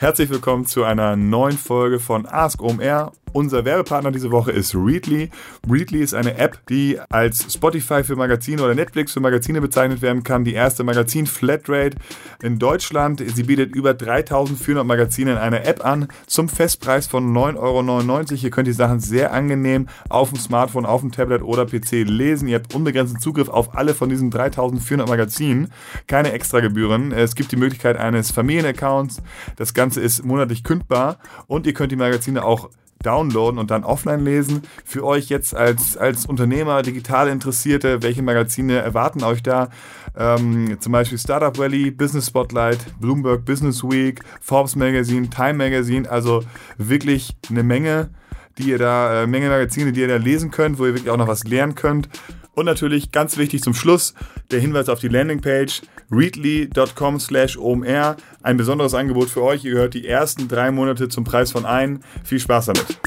Herzlich willkommen zu einer neuen Folge von Ask OMR. Unser Werbepartner diese Woche ist Readly. Readly ist eine App, die als Spotify für Magazine oder Netflix für Magazine bezeichnet werden kann. Die erste Magazin-Flatrate in Deutschland. Sie bietet über 3400 Magazine in einer App an zum Festpreis von 9,99 Euro. Ihr könnt die Sachen sehr angenehm auf dem Smartphone, auf dem Tablet oder PC lesen. Ihr habt unbegrenzten Zugriff auf alle von diesen 3400 Magazinen. Keine Extragebühren. Es gibt die Möglichkeit eines Familienaccounts. Das Ganze ist monatlich kündbar und ihr könnt die Magazine auch downloaden und dann offline lesen. Für euch jetzt als, als Unternehmer, digital Interessierte, welche Magazine erwarten euch da? Ähm, zum Beispiel Startup Valley, Business Spotlight, Bloomberg Business Week, Forbes Magazine, Time Magazine, also wirklich eine Menge, die ihr da, äh, Menge Magazine, die ihr da lesen könnt, wo ihr wirklich auch noch was lernen könnt. Und natürlich ganz wichtig zum Schluss der Hinweis auf die Landingpage readly.com slash omr. Ein besonderes Angebot für euch. Ihr gehört die ersten drei Monate zum Preis von ein. Viel Spaß damit.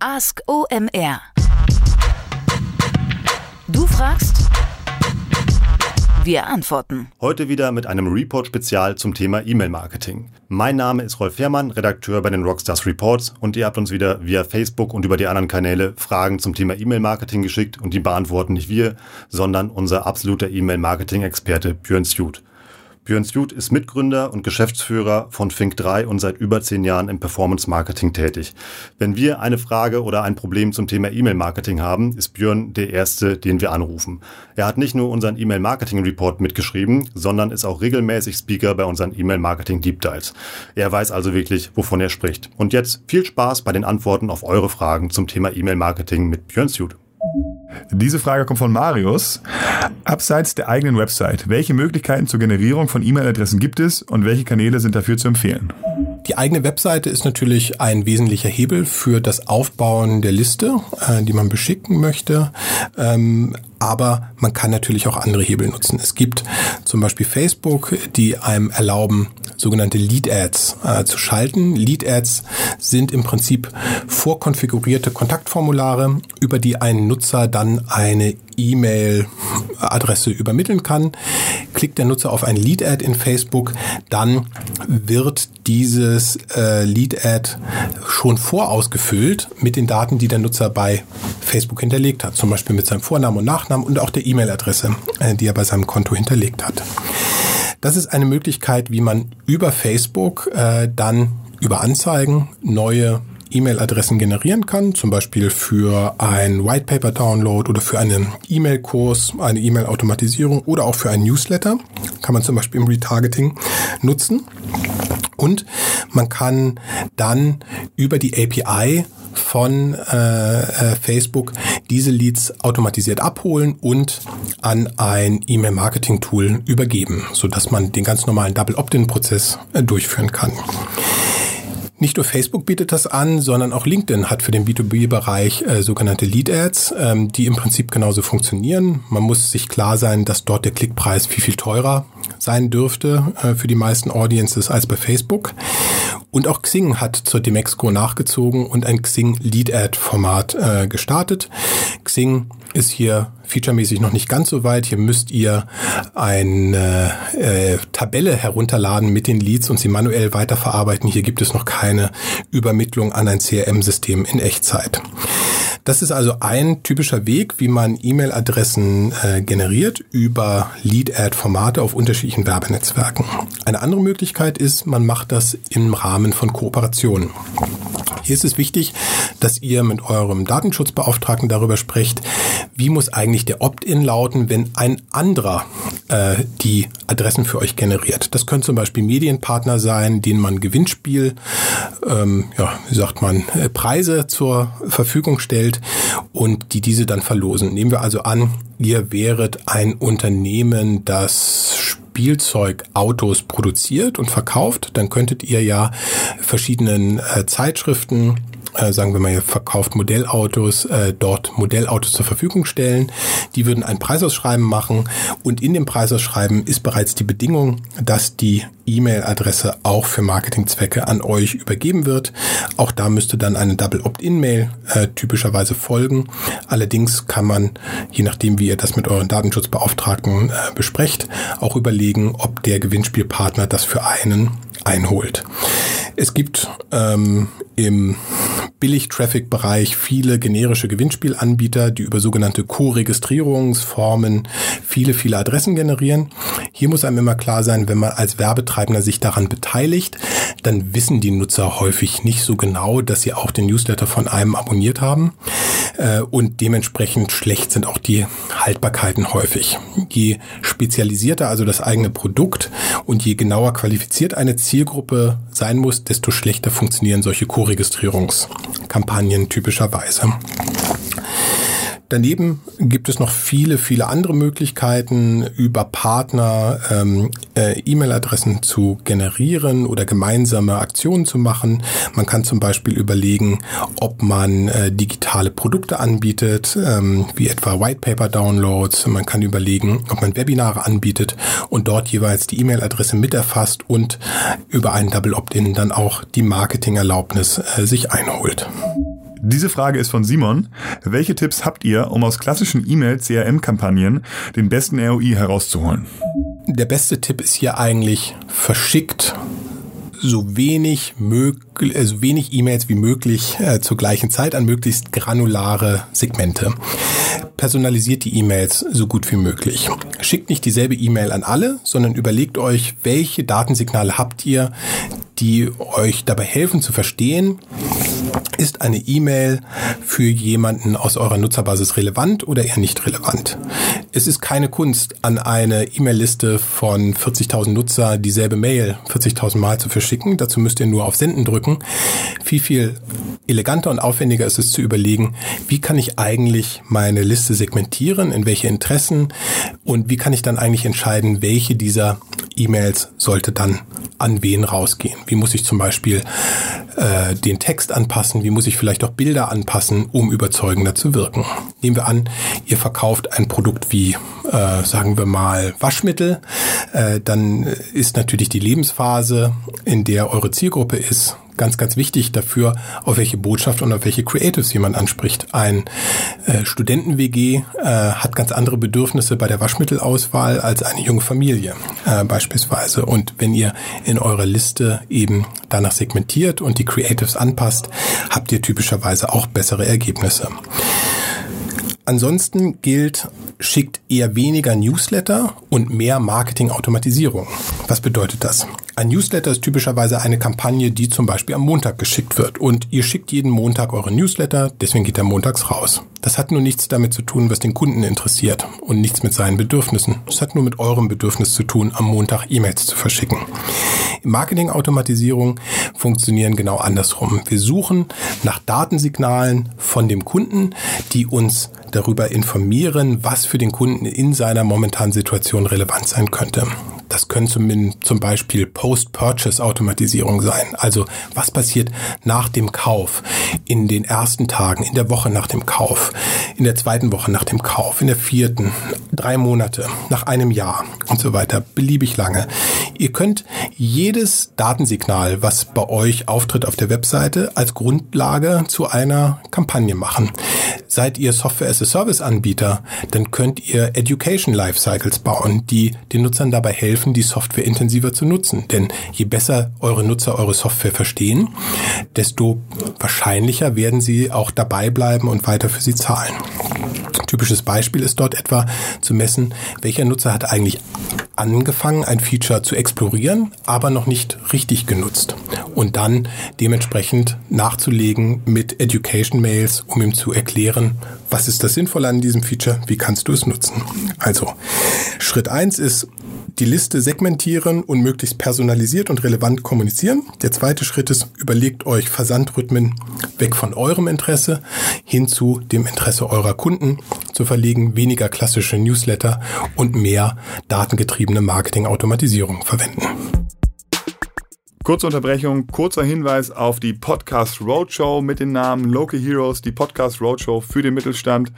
Ask OMR. Du fragst, wir antworten. Heute wieder mit einem Report-Spezial zum Thema E-Mail-Marketing. Mein Name ist Rolf Herrmann, Redakteur bei den Rockstars Reports und ihr habt uns wieder via Facebook und über die anderen Kanäle Fragen zum Thema E-Mail-Marketing geschickt und die beantworten nicht wir, sondern unser absoluter E-Mail-Marketing-Experte Björn Stute. Björn Stute ist Mitgründer und Geschäftsführer von Fink3 und seit über zehn Jahren im Performance Marketing tätig. Wenn wir eine Frage oder ein Problem zum Thema E-Mail Marketing haben, ist Björn der Erste, den wir anrufen. Er hat nicht nur unseren E-Mail Marketing Report mitgeschrieben, sondern ist auch regelmäßig Speaker bei unseren E-Mail Marketing Deep Dives. Er weiß also wirklich, wovon er spricht. Und jetzt viel Spaß bei den Antworten auf eure Fragen zum Thema E-Mail Marketing mit Björn Stute. Diese Frage kommt von Marius. Abseits der eigenen Website, welche Möglichkeiten zur Generierung von E-Mail-Adressen gibt es und welche Kanäle sind dafür zu empfehlen? Die eigene Webseite ist natürlich ein wesentlicher Hebel für das Aufbauen der Liste, äh, die man beschicken möchte. Aber man kann natürlich auch andere Hebel nutzen. Es gibt zum Beispiel Facebook, die einem erlauben, sogenannte Lead Ads äh, zu schalten. Lead Ads sind im Prinzip vorkonfigurierte Kontaktformulare, über die ein Nutzer dann eine E-Mail-Adresse übermitteln kann. Klickt der Nutzer auf ein Lead-Ad in Facebook, dann wird dieses äh, Lead-Ad schon vorausgefüllt mit den Daten, die der Nutzer bei Facebook hinterlegt hat. Zum Beispiel mit seinem Vornamen und Nachnamen und auch der E-Mail-Adresse, äh, die er bei seinem Konto hinterlegt hat. Das ist eine Möglichkeit, wie man über Facebook äh, dann über Anzeigen neue E-Mail-Adressen generieren kann, zum Beispiel für ein White Paper Download oder für einen E-Mail-Kurs, eine E-Mail-Automatisierung oder auch für einen Newsletter. Kann man zum Beispiel im Retargeting nutzen. Und man kann dann über die API von äh, äh, Facebook diese Leads automatisiert abholen und an ein E-Mail-Marketing-Tool übergeben, sodass man den ganz normalen Double-Opt-in-Prozess äh, durchführen kann. Nicht nur Facebook bietet das an, sondern auch LinkedIn hat für den B2B-Bereich äh, sogenannte Lead-Ads, ähm, die im Prinzip genauso funktionieren. Man muss sich klar sein, dass dort der Klickpreis viel, viel teurer sein dürfte äh, für die meisten Audiences als bei Facebook. Und auch Xing hat zur Demexco nachgezogen und ein Xing Lead-Ad-Format äh, gestartet. Xing ist hier featuremäßig noch nicht ganz so weit. Hier müsst ihr eine äh, Tabelle herunterladen mit den Leads und sie manuell weiterverarbeiten. Hier gibt es noch keine Übermittlung an ein CRM-System in Echtzeit. Das ist also ein typischer Weg, wie man E-Mail-Adressen äh, generiert über Lead-Ad-Formate auf unterschiedlichen Werbenetzwerken. Eine andere Möglichkeit ist, man macht das im Rahmen von Kooperationen. Hier ist es wichtig, dass ihr mit eurem Datenschutzbeauftragten darüber sprecht, wie muss eigentlich der Opt-in lauten, wenn ein anderer äh, die Adressen für euch generiert. Das können zum Beispiel Medienpartner sein, denen man Gewinnspiel, ähm, ja, wie sagt man, äh, Preise zur Verfügung stellt und die diese dann verlosen. Nehmen wir also an, ihr wäret ein Unternehmen, das Spielzeugautos produziert und verkauft, dann könntet ihr ja verschiedenen äh, Zeitschriften äh, sagen wir mal, ihr verkauft Modellautos, äh, dort Modellautos zur Verfügung stellen, Die würden ein Preisausschreiben machen und in dem Preisausschreiben ist bereits die Bedingung, dass die E-Mail-Adresse auch für Marketingzwecke an euch übergeben wird. Auch da müsste dann eine Double Opt-in-Mail äh, typischerweise folgen. Allerdings kann man, je nachdem wie ihr das mit euren Datenschutzbeauftragten äh, besprecht, auch überlegen, ob der Gewinnspielpartner das für einen einholt. Es gibt ähm, im Billig-Traffic-Bereich viele generische Gewinnspielanbieter, die über sogenannte Co-Registrierungsformen viele, viele Adressen generieren. Hier muss einem immer klar sein, wenn man als Werbetreibender sich daran beteiligt, dann wissen die Nutzer häufig nicht so genau, dass sie auch den Newsletter von einem abonniert haben. Äh, und dementsprechend schlecht sind auch die Haltbarkeiten häufig. Je spezialisierter also das eigene Produkt und je genauer qualifiziert eine Zielgruppe sein muss, desto schlechter funktionieren solche Co-Registrierungskampagnen typischerweise. Daneben gibt es noch viele, viele andere Möglichkeiten, über Partner ähm, äh, E-Mail-Adressen zu generieren oder gemeinsame Aktionen zu machen. Man kann zum Beispiel überlegen, ob man äh, digitale Produkte anbietet, ähm, wie etwa White Paper Downloads. Man kann überlegen, ob man Webinare anbietet und dort jeweils die E-Mail-Adresse mit erfasst und über einen Double Opt-in dann auch die Marketingerlaubnis äh, sich einholt. Diese Frage ist von Simon. Welche Tipps habt ihr, um aus klassischen E-Mail-CRM-Kampagnen den besten ROI herauszuholen? Der beste Tipp ist hier eigentlich verschickt so wenig möglich, äh, so wenig E-Mails wie möglich äh, zur gleichen Zeit an möglichst granulare Segmente. Personalisiert die E-Mails so gut wie möglich. Schickt nicht dieselbe E-Mail an alle, sondern überlegt euch, welche Datensignale habt ihr, die euch dabei helfen zu verstehen, ist eine E-Mail für jemanden aus eurer Nutzerbasis relevant oder eher nicht relevant? Es ist keine Kunst, an eine E-Mail-Liste von 40.000 Nutzer dieselbe Mail 40.000 Mal zu verschicken. Dazu müsst ihr nur auf Senden drücken. Viel, viel eleganter und aufwendiger ist es zu überlegen, wie kann ich eigentlich meine Liste segmentieren, in welche Interessen und wie kann ich dann eigentlich entscheiden, welche dieser E-Mails sollte dann an wen rausgehen. Wie muss ich zum Beispiel äh, den Text anpassen? Wie muss ich vielleicht auch Bilder anpassen, um überzeugender zu wirken? Nehmen wir an, ihr verkauft ein Produkt wie, äh, sagen wir mal, Waschmittel. Äh, dann ist natürlich die Lebensphase, in der eure Zielgruppe ist, ganz, ganz wichtig dafür, auf welche Botschaft und auf welche Creatives jemand anspricht. Ein äh, Studenten-WG äh, hat ganz andere Bedürfnisse bei der Waschmittelauswahl als eine junge Familie äh, beispielsweise. Und wenn ihr in eurer Liste eben danach segmentiert und die Creatives anpasst, habt ihr typischerweise auch bessere Ergebnisse. Ansonsten gilt, schickt eher weniger Newsletter und mehr Marketing-Automatisierung. Was bedeutet das? Ein Newsletter ist typischerweise eine Kampagne, die zum Beispiel am Montag geschickt wird. Und ihr schickt jeden Montag eure Newsletter, deswegen geht er montags raus. Das hat nur nichts damit zu tun, was den Kunden interessiert und nichts mit seinen Bedürfnissen. Es hat nur mit eurem Bedürfnis zu tun, am Montag E-Mails zu verschicken. Marketing-Automatisierung funktionieren genau andersrum. Wir suchen nach Datensignalen von dem Kunden, die uns darüber informieren, was für den Kunden in seiner momentanen Situation relevant sein könnte. Das können zum, Beispiel Post-Purchase-Automatisierung sein. Also was passiert nach dem Kauf, in den ersten Tagen, in der Woche nach dem Kauf, in der zweiten Woche nach dem Kauf, in der vierten, drei Monate, nach einem Jahr und so weiter, beliebig lange. Ihr könnt jedes Datensignal, was bei euch auftritt auf der Webseite, als Grundlage zu einer Kampagne machen. Seid ihr Software as a Service Anbieter, dann könnt ihr Education Lifecycles bauen, die den Nutzern dabei helfen, die Software intensiver zu nutzen. Denn je besser eure Nutzer eure Software verstehen, desto wahrscheinlicher werden sie auch dabei bleiben und weiter für sie zahlen. Typisches Beispiel ist dort etwa zu messen, welcher Nutzer hat eigentlich angefangen, ein Feature zu explorieren, aber noch nicht richtig genutzt. Und dann dementsprechend nachzulegen mit Education Mails, um ihm zu erklären, was ist das Sinnvolle an diesem Feature, wie kannst du es nutzen. Also, Schritt eins ist, die Liste segmentieren und möglichst personalisiert und relevant kommunizieren. Der zweite Schritt ist, überlegt euch Versandrhythmen weg von eurem Interesse hin zu dem Interesse eurer Kunden zu verlegen, weniger klassische Newsletter und mehr datengetriebene Marketing-Automatisierung verwenden. Kurze Unterbrechung, kurzer Hinweis auf die Podcast Roadshow mit dem Namen Local Heroes, die Podcast Roadshow für den Mittelstand.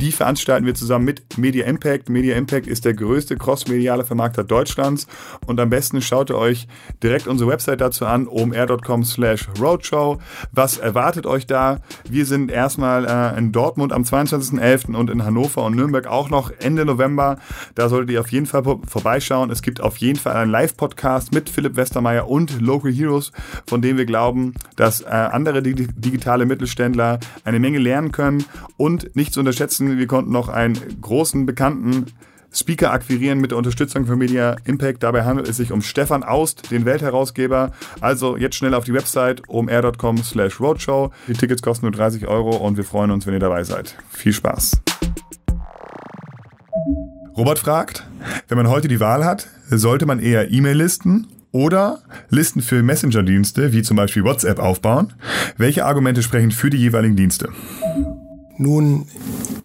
Die veranstalten wir zusammen mit Media Impact. Media Impact ist der größte crossmediale Vermarkter Deutschlands und am besten schaut ihr euch direkt unsere Website dazu an, omr.com slash roadshow. Was erwartet euch da? Wir sind erstmal äh, in Dortmund am 22.11. und in Hannover und Nürnberg auch noch Ende November. Da solltet ihr auf jeden Fall vorbeischauen. Es gibt auf jeden Fall einen Live-Podcast mit Philipp Westermeier und Local Heroes, von dem wir glauben, dass äh, andere digitale Mittelständler eine Menge lernen können. Und nicht zu unterschätzen, wir konnten noch einen großen, bekannten Speaker akquirieren mit der Unterstützung von Media Impact. Dabei handelt es sich um Stefan Aust, den Weltherausgeber. Also jetzt schnell auf die Website omr.com slash roadshow. Die Tickets kosten nur 30 Euro und wir freuen uns, wenn ihr dabei seid. Viel Spaß. Robert fragt, wenn man heute die Wahl hat, sollte man eher E-Mail-Listen oder Listen für Messenger-Dienste, wie zum Beispiel WhatsApp, aufbauen? Welche Argumente sprechen für die jeweiligen Dienste? Nun,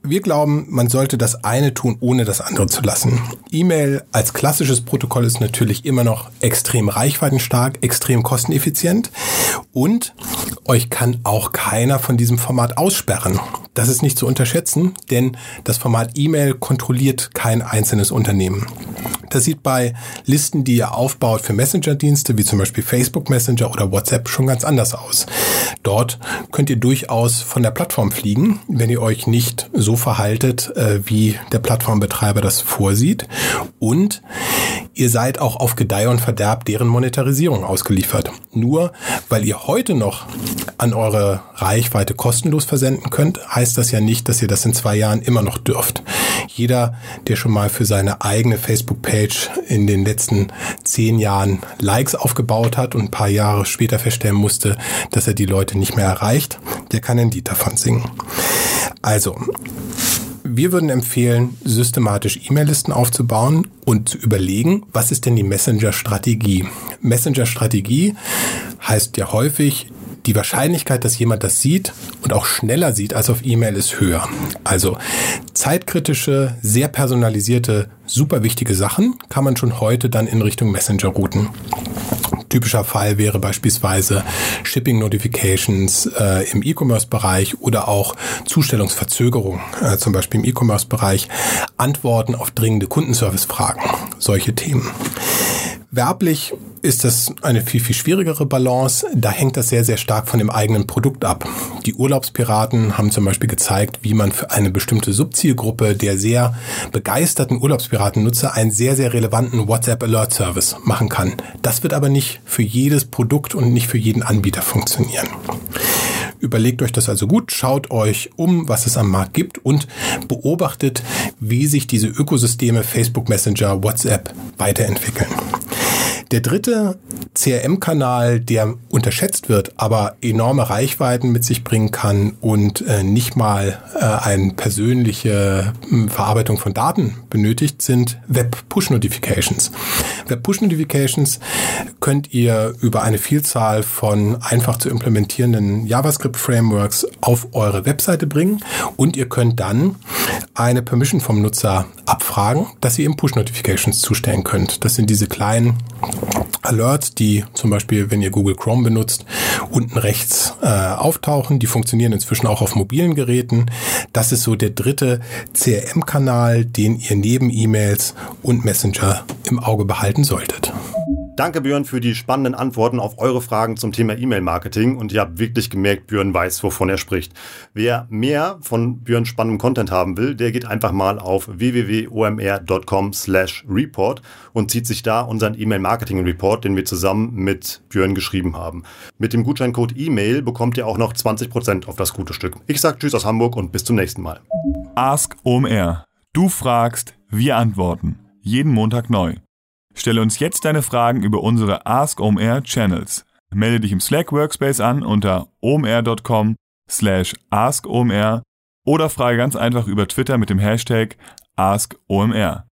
wir glauben, man sollte das eine tun, ohne das andere zu lassen. E-Mail als klassisches Protokoll ist natürlich immer noch extrem reichweitenstark, extrem kosteneffizient und euch kann auch keiner von diesem Format aussperren. Das ist nicht zu unterschätzen, denn das Format E-Mail kontrolliert kein einzelnes Unternehmen. Das sieht bei Listen, die ihr aufbaut für Messenger-Dienste, wie zum Beispiel Facebook Messenger oder WhatsApp, schon ganz anders aus. Dort könnt ihr durchaus von der Plattform fliegen, wenn ihr euch nicht so verhaltet, äh, wie der Plattformbetreiber das vorsieht. Und ihr seid auch auf Gedeih und Verderb deren Monetarisierung ausgeliefert. Nur weil ihr heute noch an eure Reichweite kostenlos versenden könnt, heißt das ja nicht, dass ihr das in zwei Jahren immer noch dürft. Jeder, der schon mal für seine eigene Facebook-Page in den letzten zehn Jahren Likes aufgebaut hat und ein paar Jahre später feststellen musste, dass er die Leute nicht mehr erreicht, der kann ein Lied davon singen. Also, wir würden empfehlen, systematisch E-Mail-Listen aufzubauen und zu überlegen, was ist denn die Messenger-Strategie? Messenger-Strategie heißt ja häufig, die Wahrscheinlichkeit, dass jemand das sieht und auch schneller sieht als auf E-Mail ist höher. Also zeitkritische, sehr personalisierte, super wichtige Sachen kann man schon heute dann in Richtung Messenger routen. Typischer Fall wäre beispielsweise Shipping Notifications äh, im E-Commerce-Bereich oder auch Zustellungsverzögerung, äh, zum Beispiel im E-Commerce-Bereich, Antworten auf dringende Kundenservice-Fragen, solche Themen. Werblich ist das eine viel, viel schwierigere Balance. Da hängt das sehr, sehr stark von dem eigenen Produkt ab. Die Urlaubspiraten haben zum Beispiel gezeigt, wie man für eine bestimmte Subzielgruppe der sehr begeisterten Urlaubspiratennutzer einen sehr, sehr relevanten WhatsApp Alert Service machen kann. Das wird aber nicht für jedes Produkt und nicht für jeden Anbieter funktionieren. Überlegt euch das also gut, schaut euch um, was es am Markt gibt und beobachtet, wie sich diese Ökosysteme Facebook Messenger, WhatsApp weiterentwickeln. Der dritte CRM-Kanal, der unterschätzt wird, aber enorme Reichweiten mit sich bringen kann und äh, nicht mal äh, eine persönliche äh, Verarbeitung von Daten benötigt, sind Web-Push-Notifications. Web-Push-Notifications könnt ihr über eine Vielzahl von einfach zu implementierenden JavaScript-Frameworks auf eure Webseite bringen und ihr könnt dann eine Permission vom Nutzer abfragen, dass ihr ihm Push-Notifications zustellen könnt. Das sind diese kleinen Alerts, die zum Beispiel, wenn ihr Google Chrome benutzt, unten rechts äh, auftauchen. Die funktionieren inzwischen auch auf mobilen Geräten. Das ist so der dritte CRM-Kanal, den ihr neben E-Mails und Messenger im Auge behalten solltet. Danke Björn für die spannenden Antworten auf eure Fragen zum Thema E-Mail-Marketing und ihr habt wirklich gemerkt, Björn weiß, wovon er spricht. Wer mehr von Björns spannendem Content haben will, der geht einfach mal auf www.omr.com slash report und zieht sich da unseren E-Mail-Marketing-Report, den wir zusammen mit Björn geschrieben haben. Mit dem Gutscheincode E-Mail bekommt ihr auch noch 20% auf das gute Stück. Ich sag Tschüss aus Hamburg und bis zum nächsten Mal. Ask OMR. Du fragst, wir antworten. Jeden Montag neu. Stelle uns jetzt deine Fragen über unsere Ask OMR Channels. Melde dich im Slack Workspace an unter omr.com slash askomr oder frage ganz einfach über Twitter mit dem Hashtag AskOMR.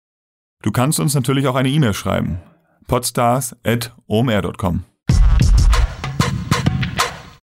Du kannst uns natürlich auch eine E-Mail schreiben. podstars at omr.com.